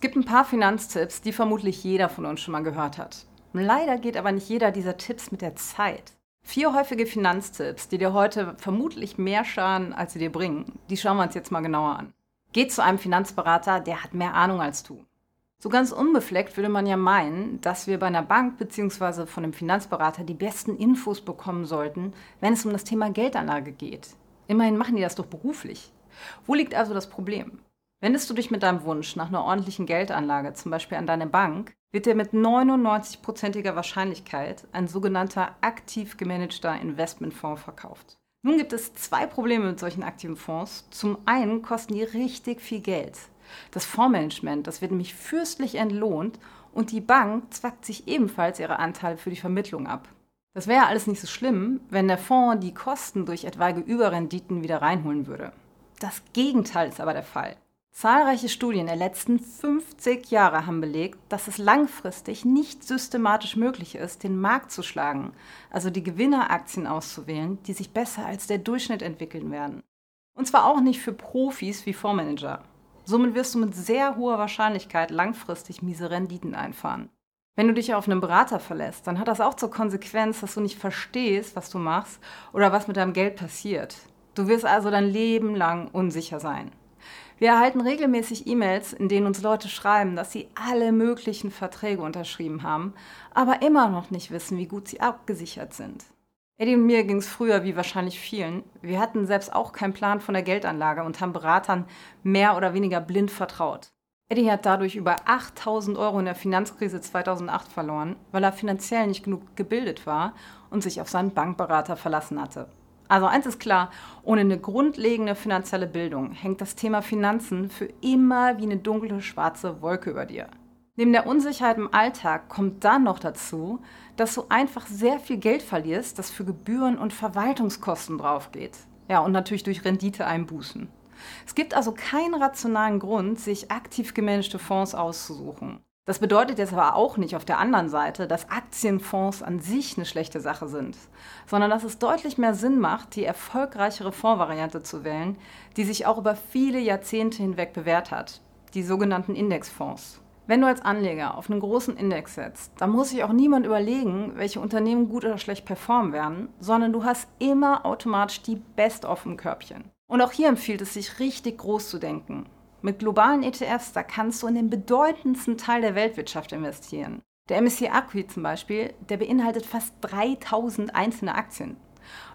Es gibt ein paar Finanztipps, die vermutlich jeder von uns schon mal gehört hat. Leider geht aber nicht jeder dieser Tipps mit der Zeit. Vier häufige Finanztipps, die dir heute vermutlich mehr schaden, als sie dir bringen, die schauen wir uns jetzt mal genauer an. Geh zu einem Finanzberater, der hat mehr Ahnung als du. So ganz unbefleckt würde man ja meinen, dass wir bei einer Bank bzw. von einem Finanzberater die besten Infos bekommen sollten, wenn es um das Thema Geldanlage geht. Immerhin machen die das doch beruflich. Wo liegt also das Problem? Wendest du dich mit deinem Wunsch nach einer ordentlichen Geldanlage zum Beispiel an deine Bank, wird dir mit 99%iger Wahrscheinlichkeit ein sogenannter aktiv gemanagter Investmentfonds verkauft. Nun gibt es zwei Probleme mit solchen aktiven Fonds. Zum einen kosten die richtig viel Geld. Das Fondsmanagement, das wird nämlich fürstlich entlohnt und die Bank zwackt sich ebenfalls ihre Anteile für die Vermittlung ab. Das wäre alles nicht so schlimm, wenn der Fonds die Kosten durch etwaige Überrenditen wieder reinholen würde. Das Gegenteil ist aber der Fall. Zahlreiche Studien der letzten 50 Jahre haben belegt, dass es langfristig nicht systematisch möglich ist, den Markt zu schlagen, also die Gewinneraktien auszuwählen, die sich besser als der Durchschnitt entwickeln werden. Und zwar auch nicht für Profis wie Fondsmanager. Somit wirst du mit sehr hoher Wahrscheinlichkeit langfristig miese Renditen einfahren. Wenn du dich auf einen Berater verlässt, dann hat das auch zur Konsequenz, dass du nicht verstehst, was du machst oder was mit deinem Geld passiert. Du wirst also dein Leben lang unsicher sein. Wir erhalten regelmäßig E-Mails, in denen uns Leute schreiben, dass sie alle möglichen Verträge unterschrieben haben, aber immer noch nicht wissen, wie gut sie abgesichert sind. Eddie und mir ging es früher wie wahrscheinlich vielen. Wir hatten selbst auch keinen Plan von der Geldanlage und haben Beratern mehr oder weniger blind vertraut. Eddie hat dadurch über 8000 Euro in der Finanzkrise 2008 verloren, weil er finanziell nicht genug gebildet war und sich auf seinen Bankberater verlassen hatte. Also eins ist klar, ohne eine grundlegende finanzielle Bildung hängt das Thema Finanzen für immer wie eine dunkle schwarze Wolke über dir. Neben der Unsicherheit im Alltag kommt dann noch dazu, dass du einfach sehr viel Geld verlierst, das für Gebühren und Verwaltungskosten draufgeht. Ja, und natürlich durch Rendite einbußen. Es gibt also keinen rationalen Grund, sich aktiv gemanagte Fonds auszusuchen. Das bedeutet jetzt aber auch nicht auf der anderen Seite, dass Aktienfonds an sich eine schlechte Sache sind, sondern dass es deutlich mehr Sinn macht, die erfolgreichere Fondsvariante zu wählen, die sich auch über viele Jahrzehnte hinweg bewährt hat, die sogenannten Indexfonds. Wenn du als Anleger auf einen großen Index setzt, dann muss sich auch niemand überlegen, welche Unternehmen gut oder schlecht performen werden, sondern du hast immer automatisch die Best-of im Körbchen. Und auch hier empfiehlt es sich, richtig groß zu denken mit globalen ETFs, da kannst du in den bedeutendsten Teil der Weltwirtschaft investieren. Der MSCI Acqui zum Beispiel, der beinhaltet fast 3000 einzelne Aktien.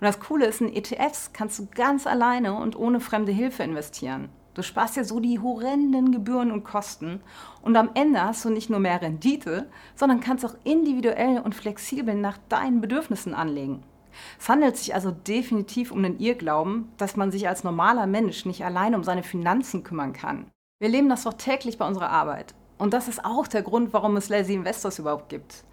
Und das Coole ist, in ETFs kannst du ganz alleine und ohne fremde Hilfe investieren. Du sparst ja so die horrenden Gebühren und Kosten und am Ende hast du nicht nur mehr Rendite, sondern kannst auch individuell und flexibel nach deinen Bedürfnissen anlegen. Es handelt sich also definitiv um den Irrglauben, dass man sich als normaler Mensch nicht alleine um seine Finanzen kümmern kann. Wir leben das doch täglich bei unserer Arbeit. Und das ist auch der Grund, warum es Lazy Investors überhaupt gibt.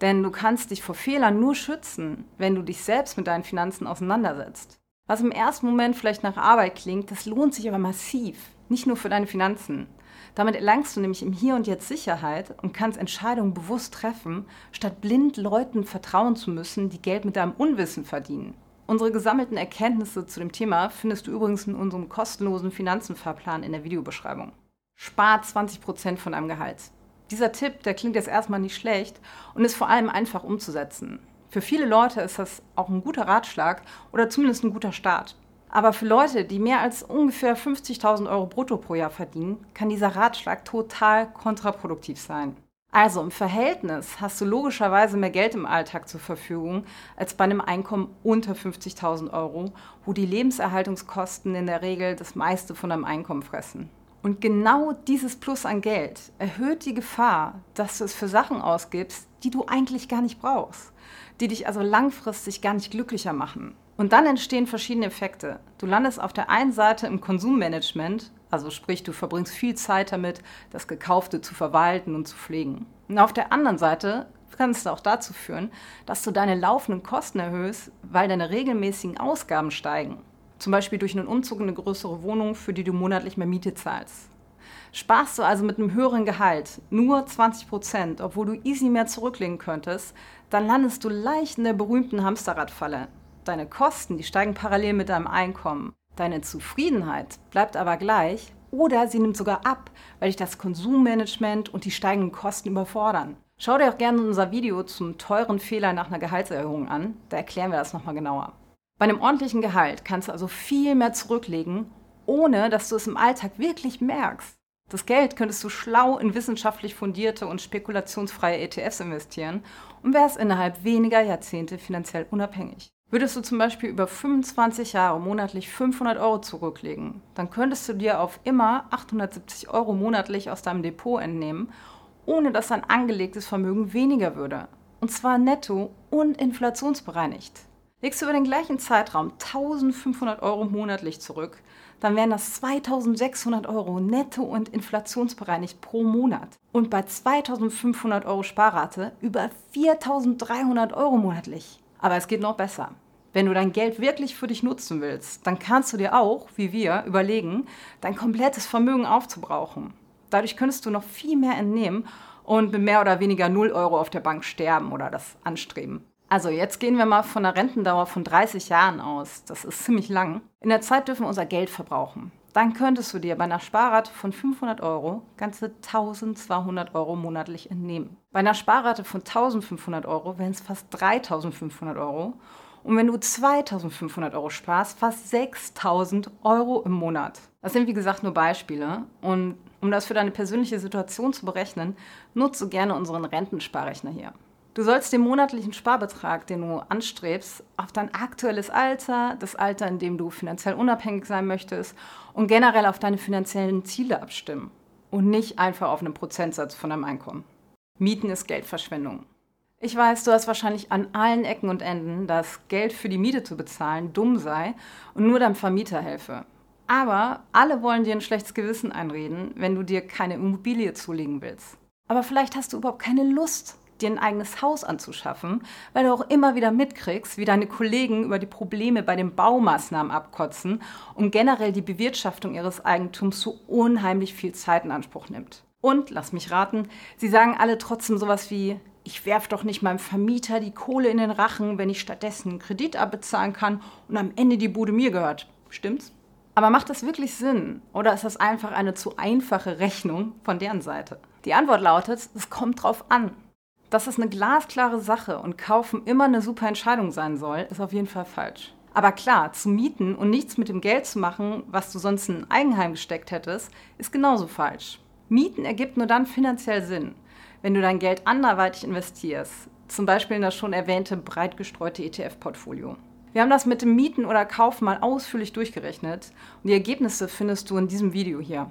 Denn du kannst dich vor Fehlern nur schützen, wenn du dich selbst mit deinen Finanzen auseinandersetzt. Was im ersten Moment vielleicht nach Arbeit klingt, das lohnt sich aber massiv. Nicht nur für deine Finanzen. Damit erlangst du nämlich im Hier und Jetzt Sicherheit und kannst Entscheidungen bewusst treffen, statt blind Leuten vertrauen zu müssen, die Geld mit deinem Unwissen verdienen. Unsere gesammelten Erkenntnisse zu dem Thema findest du übrigens in unserem kostenlosen Finanzenfahrplan in der Videobeschreibung. Spar 20% von deinem Gehalt. Dieser Tipp, der klingt jetzt erstmal nicht schlecht und ist vor allem einfach umzusetzen. Für viele Leute ist das auch ein guter Ratschlag oder zumindest ein guter Start. Aber für Leute, die mehr als ungefähr 50.000 Euro brutto pro Jahr verdienen, kann dieser Ratschlag total kontraproduktiv sein. Also im Verhältnis hast du logischerweise mehr Geld im Alltag zur Verfügung als bei einem Einkommen unter 50.000 Euro, wo die Lebenserhaltungskosten in der Regel das meiste von deinem Einkommen fressen. Und genau dieses Plus an Geld erhöht die Gefahr, dass du es für Sachen ausgibst, die du eigentlich gar nicht brauchst, die dich also langfristig gar nicht glücklicher machen. Und dann entstehen verschiedene Effekte. Du landest auf der einen Seite im Konsummanagement, also sprich, du verbringst viel Zeit damit, das Gekaufte zu verwalten und zu pflegen. Und auf der anderen Seite kann es auch dazu führen, dass du deine laufenden Kosten erhöhst, weil deine regelmäßigen Ausgaben steigen. Zum Beispiel durch einen Umzug in eine größere Wohnung, für die du monatlich mehr Miete zahlst. Sparst du also mit einem höheren Gehalt nur 20 Prozent, obwohl du easy mehr zurücklegen könntest, dann landest du leicht in der berühmten Hamsterradfalle. Deine Kosten, die steigen parallel mit deinem Einkommen. Deine Zufriedenheit bleibt aber gleich, Oder sie nimmt sogar ab, weil dich das Konsummanagement und die steigenden Kosten überfordern. Schau dir auch gerne unser Video zum teuren Fehler nach einer Gehaltserhöhung an. Da erklären wir das nochmal genauer. Bei einem ordentlichen Gehalt kannst du also viel mehr zurücklegen, ohne dass du es im Alltag wirklich merkst. Das Geld könntest du schlau in wissenschaftlich fundierte und spekulationsfreie ETFs investieren und wärst innerhalb weniger Jahrzehnte finanziell unabhängig. Würdest du zum Beispiel über 25 Jahre monatlich 500 Euro zurücklegen, dann könntest du dir auf immer 870 Euro monatlich aus deinem Depot entnehmen, ohne dass dein angelegtes Vermögen weniger würde. Und zwar netto und inflationsbereinigt. Legst du über den gleichen Zeitraum 1500 Euro monatlich zurück, dann wären das 2600 Euro netto und inflationsbereinigt pro Monat. Und bei 2500 Euro Sparrate über 4300 Euro monatlich. Aber es geht noch besser. Wenn du dein Geld wirklich für dich nutzen willst, dann kannst du dir auch, wie wir, überlegen, dein komplettes Vermögen aufzubrauchen. Dadurch könntest du noch viel mehr entnehmen und mit mehr oder weniger 0 Euro auf der Bank sterben oder das anstreben. Also jetzt gehen wir mal von einer Rentendauer von 30 Jahren aus. Das ist ziemlich lang. In der Zeit dürfen wir unser Geld verbrauchen. Dann könntest du dir bei einer Sparrate von 500 Euro ganze 1200 Euro monatlich entnehmen. Bei einer Sparrate von 1500 Euro wären es fast 3500 Euro. Und wenn du 2500 Euro sparst, fast 6000 Euro im Monat. Das sind wie gesagt nur Beispiele. Und um das für deine persönliche Situation zu berechnen, nutze gerne unseren Rentensparrechner hier. Du sollst den monatlichen Sparbetrag, den du anstrebst, auf dein aktuelles Alter, das Alter, in dem du finanziell unabhängig sein möchtest und generell auf deine finanziellen Ziele abstimmen und nicht einfach auf einen Prozentsatz von deinem Einkommen. Mieten ist Geldverschwendung. Ich weiß, du hast wahrscheinlich an allen Ecken und Enden, dass Geld für die Miete zu bezahlen dumm sei und nur deinem Vermieter helfe. Aber alle wollen dir ein schlechtes Gewissen einreden, wenn du dir keine Immobilie zulegen willst. Aber vielleicht hast du überhaupt keine Lust dir ein eigenes Haus anzuschaffen, weil du auch immer wieder mitkriegst, wie deine Kollegen über die Probleme bei den Baumaßnahmen abkotzen und generell die Bewirtschaftung ihres Eigentums so unheimlich viel Zeit in Anspruch nimmt. Und, lass mich raten, sie sagen alle trotzdem sowas wie, ich werf doch nicht meinem Vermieter die Kohle in den Rachen, wenn ich stattdessen einen Kredit abbezahlen kann und am Ende die Bude mir gehört. Stimmt's? Aber macht das wirklich Sinn? Oder ist das einfach eine zu einfache Rechnung von deren Seite? Die Antwort lautet, es kommt drauf an. Dass es eine glasklare Sache und kaufen immer eine super Entscheidung sein soll, ist auf jeden Fall falsch. Aber klar, zu mieten und nichts mit dem Geld zu machen, was du sonst in ein Eigenheim gesteckt hättest, ist genauso falsch. Mieten ergibt nur dann finanziell Sinn, wenn du dein Geld anderweitig investierst, zum Beispiel in das schon erwähnte breit gestreute ETF-Portfolio. Wir haben das mit dem Mieten oder Kaufen mal ausführlich durchgerechnet und die Ergebnisse findest du in diesem Video hier.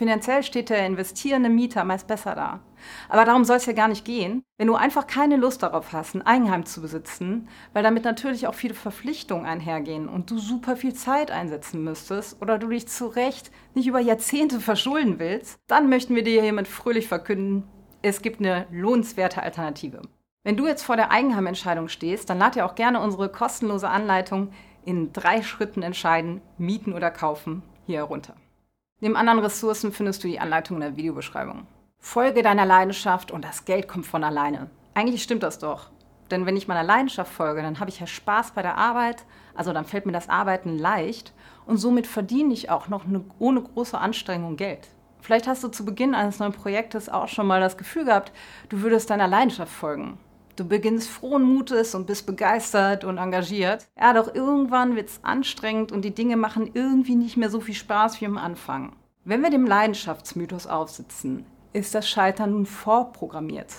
Finanziell steht der investierende Mieter meist besser da. Aber darum soll es ja gar nicht gehen, wenn du einfach keine Lust darauf hast, ein Eigenheim zu besitzen, weil damit natürlich auch viele Verpflichtungen einhergehen und du super viel Zeit einsetzen müsstest oder du dich zu Recht nicht über Jahrzehnte verschulden willst, dann möchten wir dir hiermit fröhlich verkünden, es gibt eine lohnenswerte Alternative. Wenn du jetzt vor der Eigenheimentscheidung stehst, dann lad dir auch gerne unsere kostenlose Anleitung in drei Schritten entscheiden, mieten oder kaufen hier herunter. Neben anderen Ressourcen findest du die Anleitung in der Videobeschreibung. Folge deiner Leidenschaft und das Geld kommt von alleine. Eigentlich stimmt das doch. Denn wenn ich meiner Leidenschaft folge, dann habe ich ja Spaß bei der Arbeit, also dann fällt mir das Arbeiten leicht und somit verdiene ich auch noch eine, ohne große Anstrengung Geld. Vielleicht hast du zu Beginn eines neuen Projektes auch schon mal das Gefühl gehabt, du würdest deiner Leidenschaft folgen. Du beginnst frohen Mutes und bist begeistert und engagiert. Ja, doch irgendwann wird es anstrengend und die Dinge machen irgendwie nicht mehr so viel Spaß wie am Anfang. Wenn wir dem Leidenschaftsmythos aufsitzen, ist das Scheitern nun vorprogrammiert.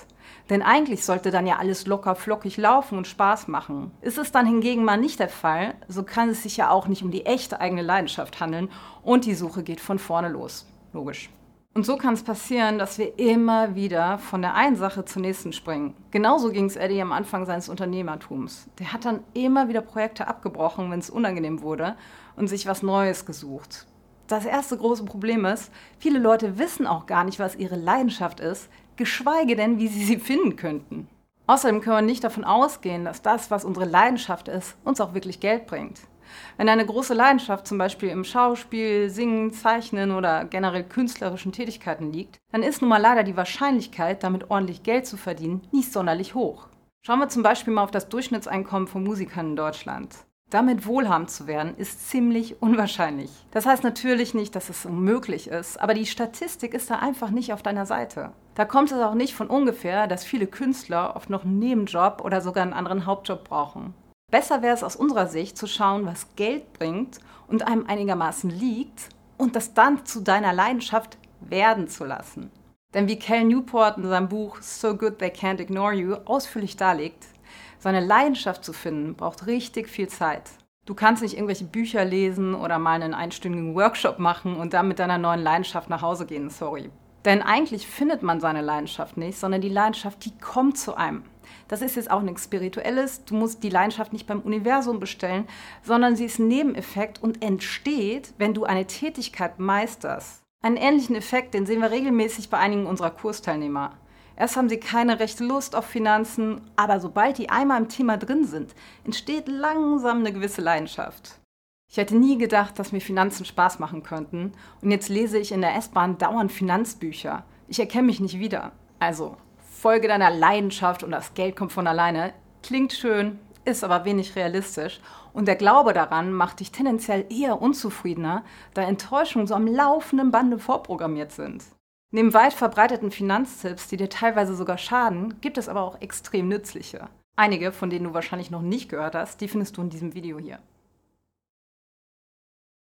Denn eigentlich sollte dann ja alles locker flockig laufen und Spaß machen. Ist es dann hingegen mal nicht der Fall, so kann es sich ja auch nicht um die echte eigene Leidenschaft handeln und die Suche geht von vorne los. Logisch. Und so kann es passieren, dass wir immer wieder von der einen Sache zur nächsten springen. Genauso ging es Eddie am Anfang seines Unternehmertums. Der hat dann immer wieder Projekte abgebrochen, wenn es unangenehm wurde und sich was Neues gesucht. Das erste große Problem ist, viele Leute wissen auch gar nicht, was ihre Leidenschaft ist, geschweige denn, wie sie sie finden könnten. Außerdem können wir nicht davon ausgehen, dass das, was unsere Leidenschaft ist, uns auch wirklich Geld bringt. Wenn eine große Leidenschaft zum Beispiel im Schauspiel, Singen, Zeichnen oder generell künstlerischen Tätigkeiten liegt, dann ist nun mal leider die Wahrscheinlichkeit, damit ordentlich Geld zu verdienen, nicht sonderlich hoch. Schauen wir zum Beispiel mal auf das Durchschnittseinkommen von Musikern in Deutschland. Damit wohlhabend zu werden, ist ziemlich unwahrscheinlich. Das heißt natürlich nicht, dass es unmöglich ist, aber die Statistik ist da einfach nicht auf deiner Seite. Da kommt es auch nicht von ungefähr, dass viele Künstler oft noch einen Nebenjob oder sogar einen anderen Hauptjob brauchen. Besser wäre es aus unserer Sicht zu schauen, was Geld bringt und einem einigermaßen liegt und das dann zu deiner Leidenschaft werden zu lassen. Denn wie Cal Newport in seinem Buch So Good They Can't Ignore You ausführlich darlegt, seine Leidenschaft zu finden, braucht richtig viel Zeit. Du kannst nicht irgendwelche Bücher lesen oder mal einen einstündigen Workshop machen und dann mit deiner neuen Leidenschaft nach Hause gehen, sorry. Denn eigentlich findet man seine Leidenschaft nicht, sondern die Leidenschaft, die kommt zu einem. Das ist jetzt auch nichts Spirituelles. Du musst die Leidenschaft nicht beim Universum bestellen, sondern sie ist ein Nebeneffekt und entsteht, wenn du eine Tätigkeit meisterst. Einen ähnlichen Effekt, den sehen wir regelmäßig bei einigen unserer Kursteilnehmer. Erst haben sie keine rechte Lust auf Finanzen, aber sobald die einmal im Thema drin sind, entsteht langsam eine gewisse Leidenschaft. Ich hätte nie gedacht, dass mir Finanzen Spaß machen könnten und jetzt lese ich in der S-Bahn dauernd Finanzbücher. Ich erkenne mich nicht wieder. Also, Folge deiner Leidenschaft und das Geld kommt von alleine. Klingt schön, ist aber wenig realistisch. Und der Glaube daran macht dich tendenziell eher unzufriedener, da Enttäuschungen so am laufenden Bande vorprogrammiert sind. Neben weit verbreiteten Finanztipps, die dir teilweise sogar schaden, gibt es aber auch extrem nützliche. Einige, von denen du wahrscheinlich noch nicht gehört hast, die findest du in diesem Video hier.